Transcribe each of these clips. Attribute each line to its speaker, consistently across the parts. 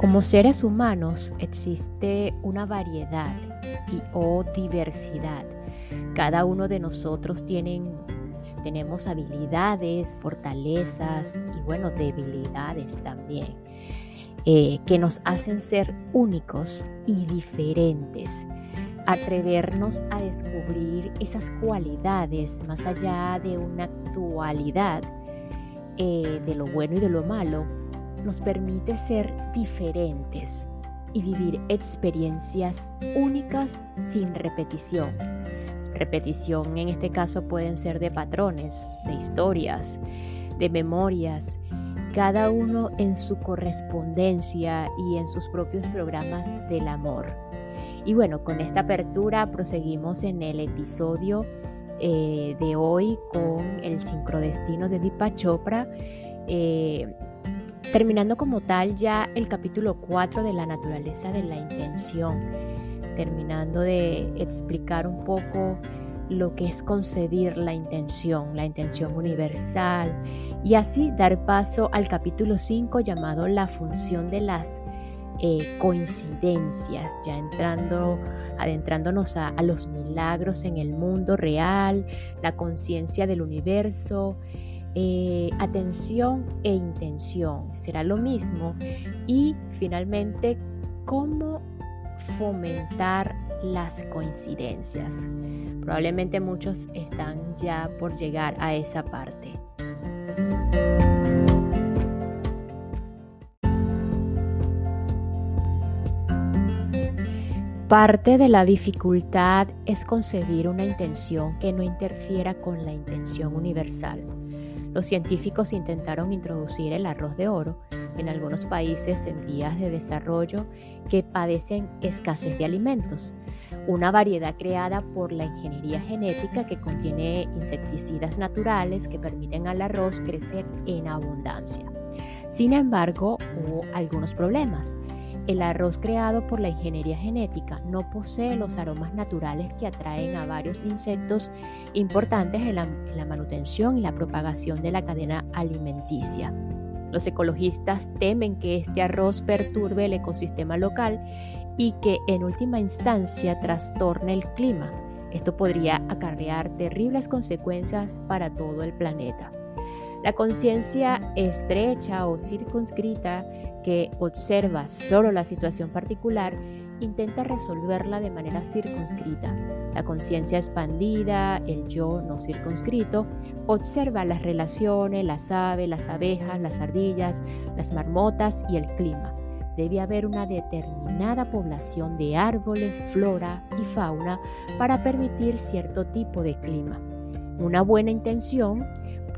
Speaker 1: Como seres humanos existe una variedad y o diversidad. Cada uno de nosotros tienen, tenemos habilidades, fortalezas y bueno, debilidades también, eh, que nos hacen ser únicos y diferentes. Atrevernos a descubrir esas cualidades más allá de una dualidad eh, de lo bueno y de lo malo nos permite ser diferentes y vivir experiencias únicas sin repetición. Repetición en este caso pueden ser de patrones, de historias, de memorias, cada uno en su correspondencia y en sus propios programas del amor. Y bueno, con esta apertura proseguimos en el episodio eh, de hoy con el sincrodestino de Deepak Chopra. Eh, terminando como tal ya el capítulo 4 de la naturaleza de la intención, terminando de explicar un poco lo que es concebir la intención, la intención universal, y así dar paso al capítulo 5 llamado la función de las eh, coincidencias, ya entrando, adentrándonos a los milagros en el mundo real, la conciencia del universo, eh, atención e intención. Será lo mismo. Y finalmente, cómo fomentar las coincidencias. Probablemente muchos están ya por llegar a esa parte. Parte de la dificultad es concebir una intención que no interfiera con la intención universal. Los científicos intentaron introducir el arroz de oro en algunos países en vías de desarrollo que padecen escasez de alimentos, una variedad creada por la ingeniería genética que contiene insecticidas naturales que permiten al arroz crecer en abundancia. Sin embargo, hubo algunos problemas. El arroz creado por la ingeniería genética no posee los aromas naturales que atraen a varios insectos importantes en la, manutención y la propagación de la cadena alimenticia. Los ecologistas temen que este arroz perturbe el ecosistema local y que en última instancia trastorne el clima. Esto podría acarrear terribles consecuencias para todo el planeta. La conciencia estrecha o circunscrita que observa solo la situación particular intenta resolverla de manera circunscrita. La conciencia expandida, el yo no circunscrito, observa las relaciones, las aves, las abejas, las ardillas, las marmotas y el clima. Debe haber una determinada población de árboles, flora y fauna para permitir cierto tipo de clima. Una buena intención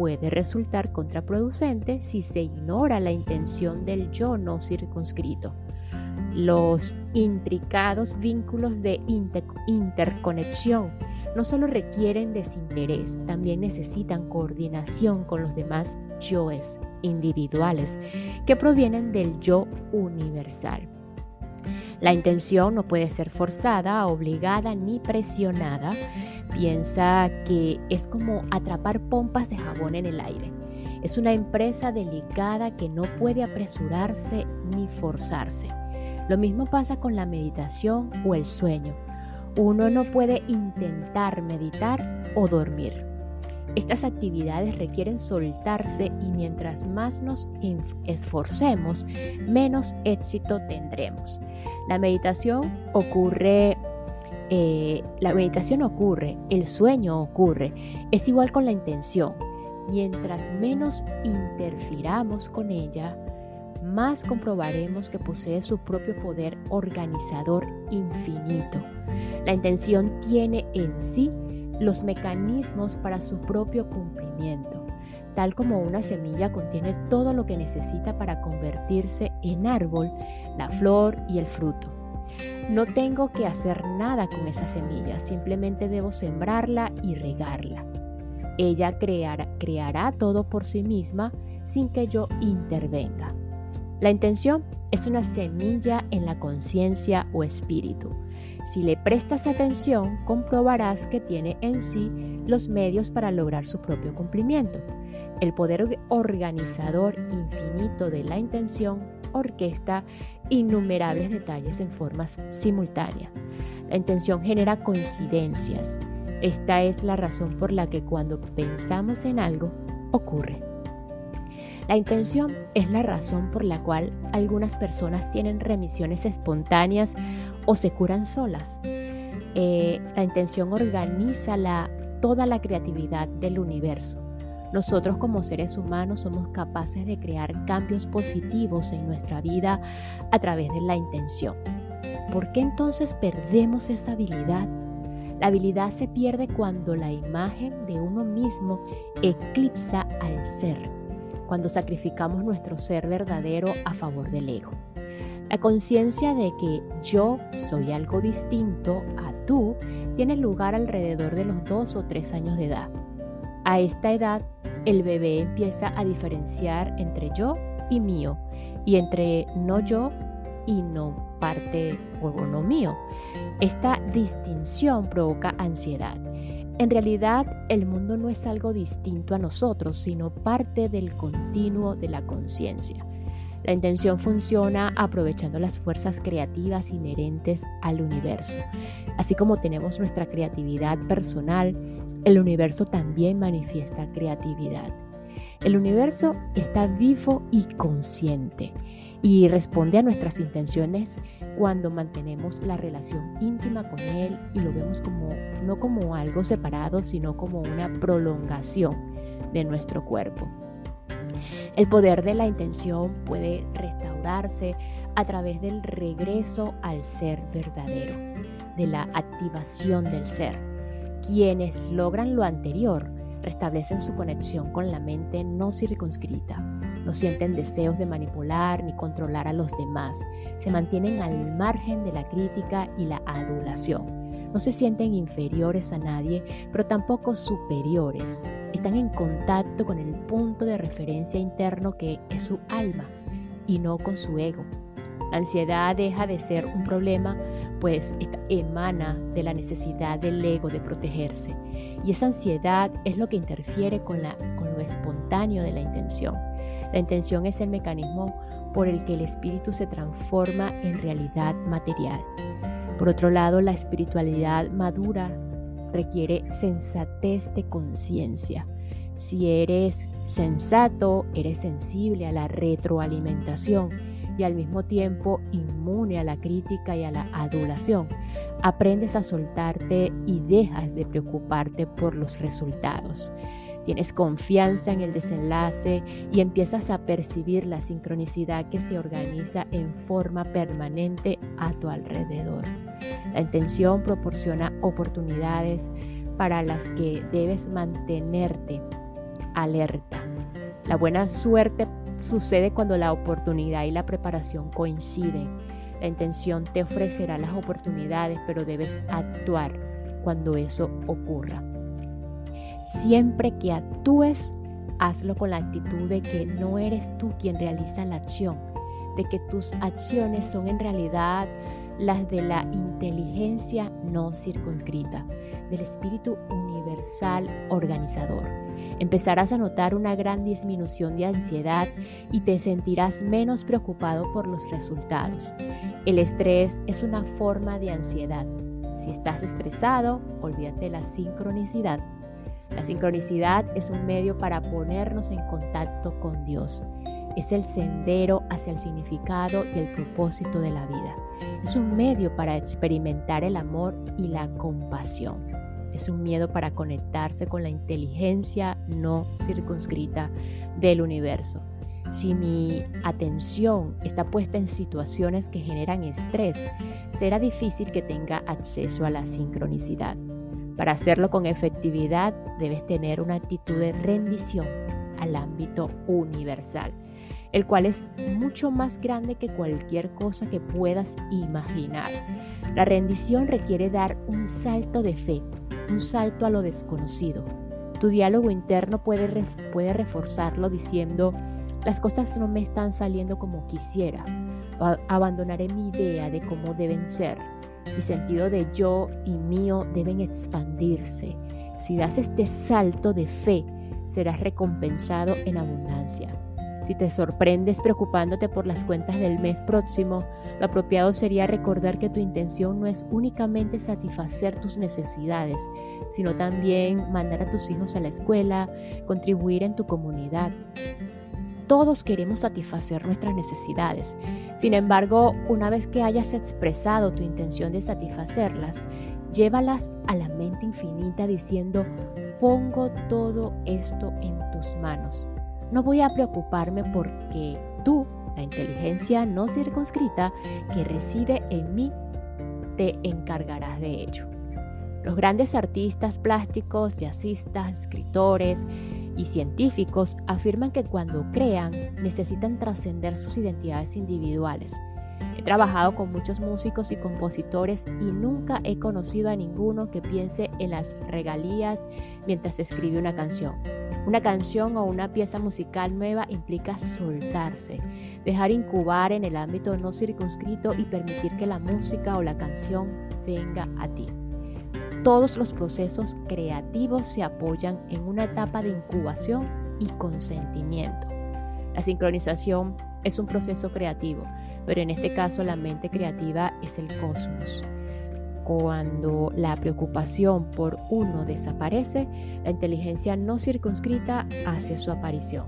Speaker 1: puede resultar contraproducente si se ignora la intención del yo no circunscrito. Los intricados vínculos de interconexión no solo requieren desinterés, también necesitan coordinación con los demás yoes individuales que provienen del yo universal. La intención no puede ser forzada, obligada ni presionada. Piensa que es como atrapar pompas de jabón en el aire. Es una empresa delicada que no puede apresurarse ni forzarse. Lo mismo pasa con la meditación o el sueño. Uno no puede intentar meditar o dormir. Estas actividades requieren soltarse y mientras más nos esforcemos, menos éxito tendremos. La meditación ocurre, eh, la meditación ocurre, el sueño ocurre, es igual con la intención. Mientras menos interfiramos con ella, más comprobaremos que posee su propio poder organizador infinito. La intención tiene en sí los mecanismos para su propio cumplimiento, tal como una semilla contiene todo lo que necesita para convertirse en árbol, la flor y el fruto. No tengo que hacer nada con esa semilla, simplemente debo sembrarla y regarla. Ella creará, creará todo por sí misma sin que yo intervenga. La intención es una semilla en la conciencia o espíritu. Si le prestas atención, comprobarás que tiene en sí los medios para lograr su propio cumplimiento. El poder organizador infinito de la intención orquesta innumerables detalles en formas simultáneas. La intención genera coincidencias. Esta es la razón por la que cuando pensamos en algo, ocurre. La intención es la razón por la cual algunas personas tienen remisiones espontáneas o se curan solas. Eh, la intención organiza la, toda la creatividad del universo. Nosotros como seres humanos somos capaces de crear cambios positivos en nuestra vida a través de la intención. ¿Por qué entonces perdemos esa habilidad? La habilidad se pierde cuando la imagen de uno mismo eclipsa al ser cuando sacrificamos nuestro ser verdadero a favor del ego. La conciencia de que yo soy algo distinto a tú tiene lugar alrededor de los dos o tres años de edad. A esta edad, el bebé empieza a diferenciar entre yo y mío y entre no yo y no parte o no mío. Esta distinción provoca ansiedad en realidad, el mundo no es algo distinto a nosotros, sino parte del continuo de la conciencia. La intención funciona aprovechando las fuerzas creativas inherentes al universo. Así como tenemos nuestra creatividad personal, el universo también manifiesta creatividad. El universo está vivo y consciente y responde a nuestras intenciones cuando mantenemos la relación íntima con Él y lo vemos como no como algo separado, sino como una prolongación de nuestro cuerpo. El poder de la intención puede restaurarse a través del regreso al ser verdadero, de la activación del ser. Quienes logran lo anterior restablecen su conexión con la mente no circunscrita no sienten deseos de manipular ni controlar a los demás. Se mantienen al margen de la crítica y la adulación. No se sienten inferiores a nadie, pero tampoco superiores. Están en contacto con el punto de referencia interno que es su alma y no con su ego. La ansiedad deja de ser un problema, pues emana de la necesidad del ego de protegerse. Y esa ansiedad es lo que interfiere con, la, con lo espontáneo de la intención. La intención es el mecanismo por el que el espíritu se transforma en realidad material. Por otro lado, la espiritualidad madura requiere sensatez de conciencia. Si eres sensato, eres sensible a la retroalimentación y al mismo tiempo inmune a la crítica y a la adulación. Aprendes a soltarte y dejas de preocuparte por los resultados tienes confianza en el desenlace y empiezas a percibir la sincronicidad que se organiza en forma permanente a tu alrededor. La intención proporciona oportunidades para las que debes mantenerte alerta. La buena suerte sucede cuando la oportunidad y la preparación coinciden. La intención te ofrecerá las oportunidades, pero debes actuar cuando eso ocurra. Siempre que actúes, hazlo con la actitud de que no eres tú quien realiza la acción, de que tus acciones son en realidad las de la inteligencia no circunscrita, del espíritu universal organizador. Empezarás a notar una gran disminución de ansiedad y te sentirás menos preocupado por los resultados. El estrés es una forma de ansiedad. Si estás estresado, olvídate de la sincronicidad la sincronicidad es un medio para ponernos en contacto con Dios. Es el sendero hacia el significado y el propósito de la vida. Es un medio para experimentar el amor y la compasión. Es un miedo para conectarse con la inteligencia no circunscrita del universo. Si mi atención está puesta en situaciones que generan estrés, será difícil que tenga acceso a la sincronicidad. Para hacerlo con efectividad debes tener una actitud de rendición al ámbito universal, el cual es mucho más grande que cualquier cosa que puedas imaginar. La rendición requiere dar un salto de fe, un salto a lo desconocido. Tu diálogo interno puede, puede reforzarlo diciendo, las cosas no me están saliendo como quisiera. Abandonaré mi idea de cómo deben ser. Mi sentido de yo y mío deben expandirse. Si das este salto de fe, serás recompensado en abundancia. Si te sorprendes preocupándote por las cuentas del mes próximo, lo apropiado sería recordar que tu intención no es únicamente satisfacer tus necesidades, sino también mandar a tus hijos a la escuela, contribuir en tu comunidad. Todos queremos satisfacer nuestras necesidades. Sin embargo, una vez que hayas expresado tu intención de satisfacerlas, llévalas a la mente infinita diciendo, pongo todo esto en tus manos. No voy a preocuparme porque tú, la inteligencia no circunscrita que reside en mí, te encargarás de ello. Los grandes artistas plásticos, jazzistas, escritores y científicos afirman que cuando crean necesitan trascender sus identidades individuales He trabajado con muchos músicos y compositores y nunca he conocido a ninguno que piense en las regalías mientras escribe una canción. Una canción o una pieza musical nueva implica soltarse, dejar incubar en el ámbito no circunscrito y permitir que la música o la canción venga a ti. Todos los procesos creativos se apoyan en una etapa de incubación y consentimiento. La sincronización es un proceso creativo pero en este caso la mente creativa es el cosmos. Cuando la preocupación por uno desaparece, la inteligencia no circunscrita hace su aparición.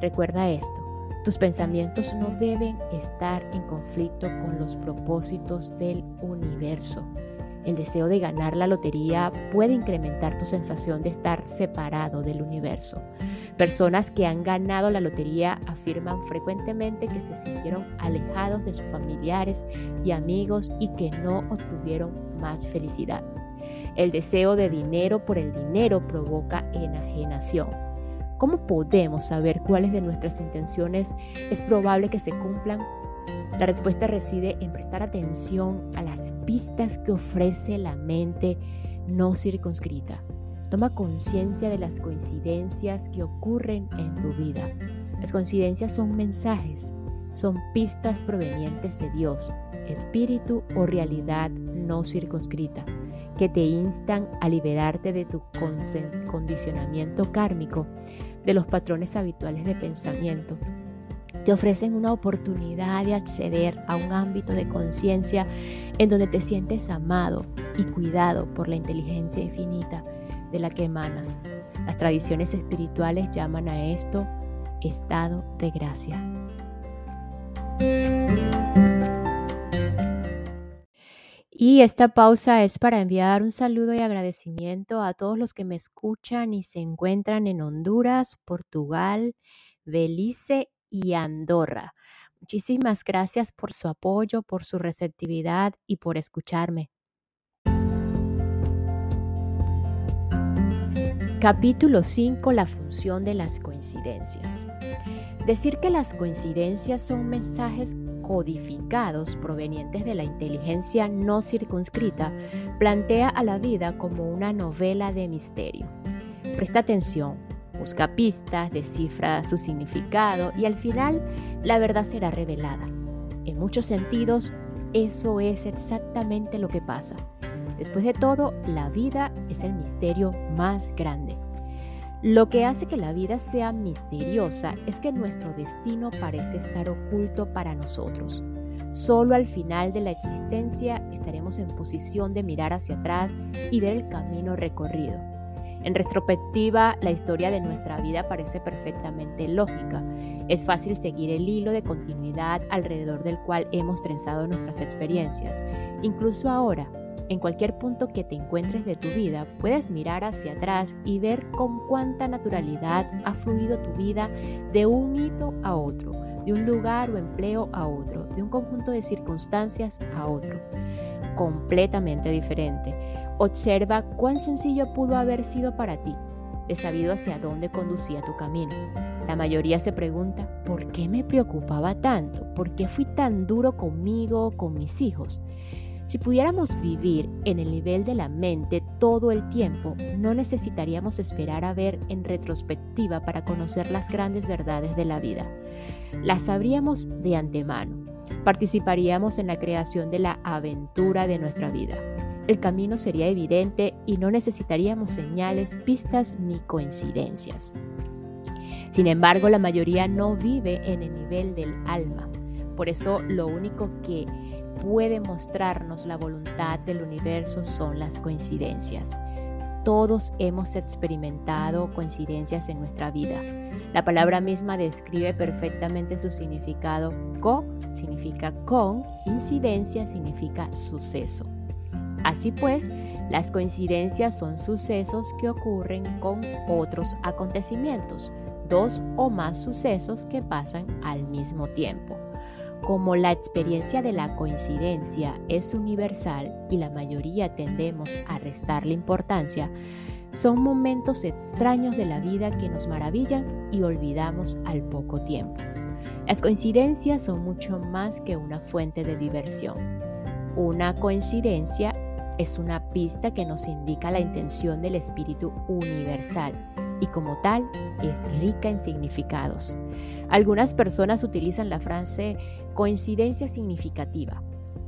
Speaker 1: Recuerda esto, tus pensamientos no deben estar en conflicto con los propósitos del universo. El deseo de ganar la lotería puede incrementar tu sensación de estar separado del universo. Personas que han ganado la lotería afirman frecuentemente que se sintieron alejados de sus familiares y amigos y que no obtuvieron más felicidad. El deseo de dinero por el dinero provoca enajenación. ¿Cómo podemos saber cuáles de nuestras intenciones es probable que se cumplan? La respuesta reside en prestar atención a las pistas que ofrece la mente no circunscrita. Toma conciencia de las coincidencias que ocurren en tu vida. Las coincidencias son mensajes, son pistas provenientes de Dios, espíritu o realidad no circunscrita, que te instan a liberarte de tu condicionamiento kármico, de los patrones habituales de pensamiento. Te ofrecen una oportunidad de acceder a un ámbito de conciencia en donde te sientes amado y cuidado por la inteligencia infinita de la que emanas. Las tradiciones espirituales llaman a esto estado de gracia. Y esta pausa es para enviar un saludo y agradecimiento a todos los que me escuchan y se encuentran en Honduras, Portugal, Belice y Andorra. Muchísimas gracias por su apoyo, por su receptividad y por escucharme. Capítulo 5. La función de las coincidencias. Decir que las coincidencias son mensajes codificados provenientes de la inteligencia no circunscrita plantea a la vida como una novela de misterio. Presta atención, busca pistas, descifra su significado y al final la verdad será revelada. En muchos sentidos, eso es exactamente lo que pasa. Después de todo, la vida es el misterio más grande. Lo que hace que la vida sea misteriosa es que nuestro destino parece estar oculto para nosotros. Solo al final de la existencia estaremos en posición de mirar hacia atrás y ver el camino recorrido. En retrospectiva, la historia de nuestra vida parece perfectamente lógica. Es fácil seguir el hilo de continuidad alrededor del cual hemos trenzado nuestras experiencias. Incluso ahora, en cualquier punto que te encuentres de tu vida, puedes mirar hacia atrás y ver con cuánta naturalidad ha fluido tu vida de un hito a otro, de un lugar o empleo a otro, de un conjunto de circunstancias a otro, completamente diferente. Observa cuán sencillo pudo haber sido para ti, de sabido hacia dónde conducía tu camino. La mayoría se pregunta, ¿por qué me preocupaba tanto? ¿Por qué fui tan duro conmigo, con mis hijos? Si pudiéramos vivir en el nivel de la mente todo el tiempo, no necesitaríamos esperar a ver en retrospectiva para conocer las grandes verdades de la vida. Las sabríamos de antemano. Participaríamos en la creación de la aventura de nuestra vida el camino sería evidente y no necesitaríamos señales, pistas ni coincidencias. Sin embargo, la mayoría no vive en el nivel del alma. Por eso lo único que puede mostrarnos la voluntad del universo son las coincidencias. Todos hemos experimentado coincidencias en nuestra vida. La palabra misma describe perfectamente su significado. Co significa con, incidencia significa suceso. Así pues, las coincidencias son sucesos que ocurren con otros acontecimientos, dos o más sucesos que pasan al mismo tiempo. Como la experiencia de la coincidencia es universal y la mayoría tendemos a restarle importancia, son momentos extraños de la vida que nos maravillan y olvidamos al poco tiempo. Las coincidencias son mucho más que una fuente de diversión. Una coincidencia es una pista que nos indica la intención del Espíritu Universal y como tal es rica en significados. Algunas personas utilizan la frase coincidencia significativa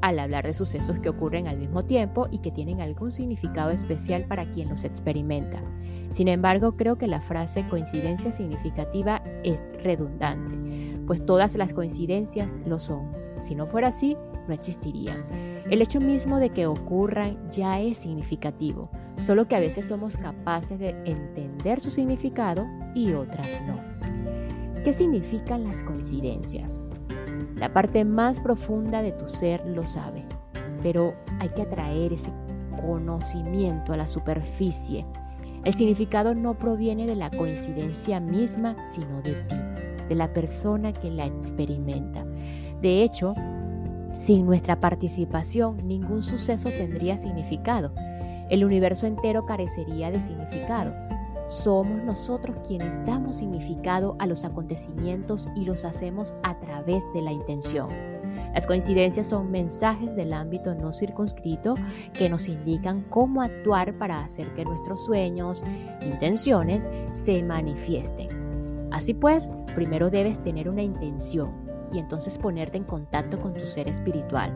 Speaker 1: al hablar de sucesos que ocurren al mismo tiempo y que tienen algún significado especial para quien los experimenta. Sin embargo, creo que la frase coincidencia significativa es redundante, pues todas las coincidencias lo son. Si no fuera así, no existirían. El hecho mismo de que ocurran ya es significativo, solo que a veces somos capaces de entender su significado y otras no. ¿Qué significan las coincidencias? La parte más profunda de tu ser lo sabe, pero hay que atraer ese conocimiento a la superficie. El significado no proviene de la coincidencia misma, sino de ti, de la persona que la experimenta. De hecho, sin nuestra participación, ningún suceso tendría significado. El universo entero carecería de significado. Somos nosotros quienes damos significado a los acontecimientos y los hacemos a través de la intención. Las coincidencias son mensajes del ámbito no circunscrito que nos indican cómo actuar para hacer que nuestros sueños, intenciones, se manifiesten. Así pues, primero debes tener una intención, y entonces ponerte en contacto con tu ser espiritual.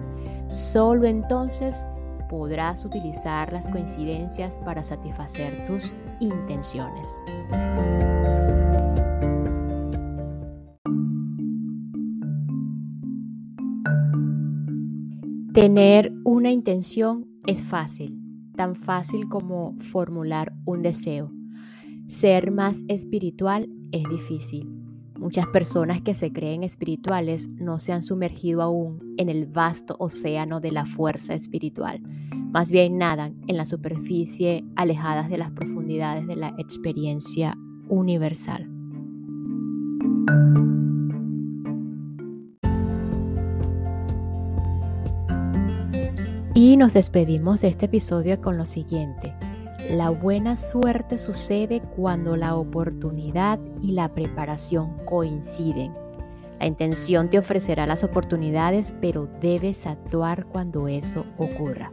Speaker 1: Solo entonces podrás utilizar las coincidencias para satisfacer tus intenciones. Tener una intención es fácil, tan fácil como formular un deseo. Ser más espiritual es difícil. Muchas personas que se creen espirituales no se han sumergido aún en el vasto océano de la fuerza espiritual. Más bien nadan en la superficie, alejadas de las profundidades de la experiencia universal. Y nos despedimos de este episodio con lo siguiente. La buena suerte sucede cuando la oportunidad y la preparación coinciden. La intención te ofrecerá las oportunidades, pero debes actuar cuando eso ocurra.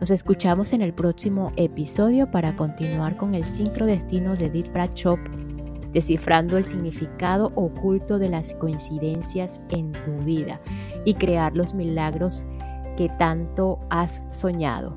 Speaker 1: Nos escuchamos en el próximo episodio para continuar con el sincrodestino de Deep Chop, descifrando el significado oculto de las coincidencias en tu vida y crear los milagros que tanto has soñado.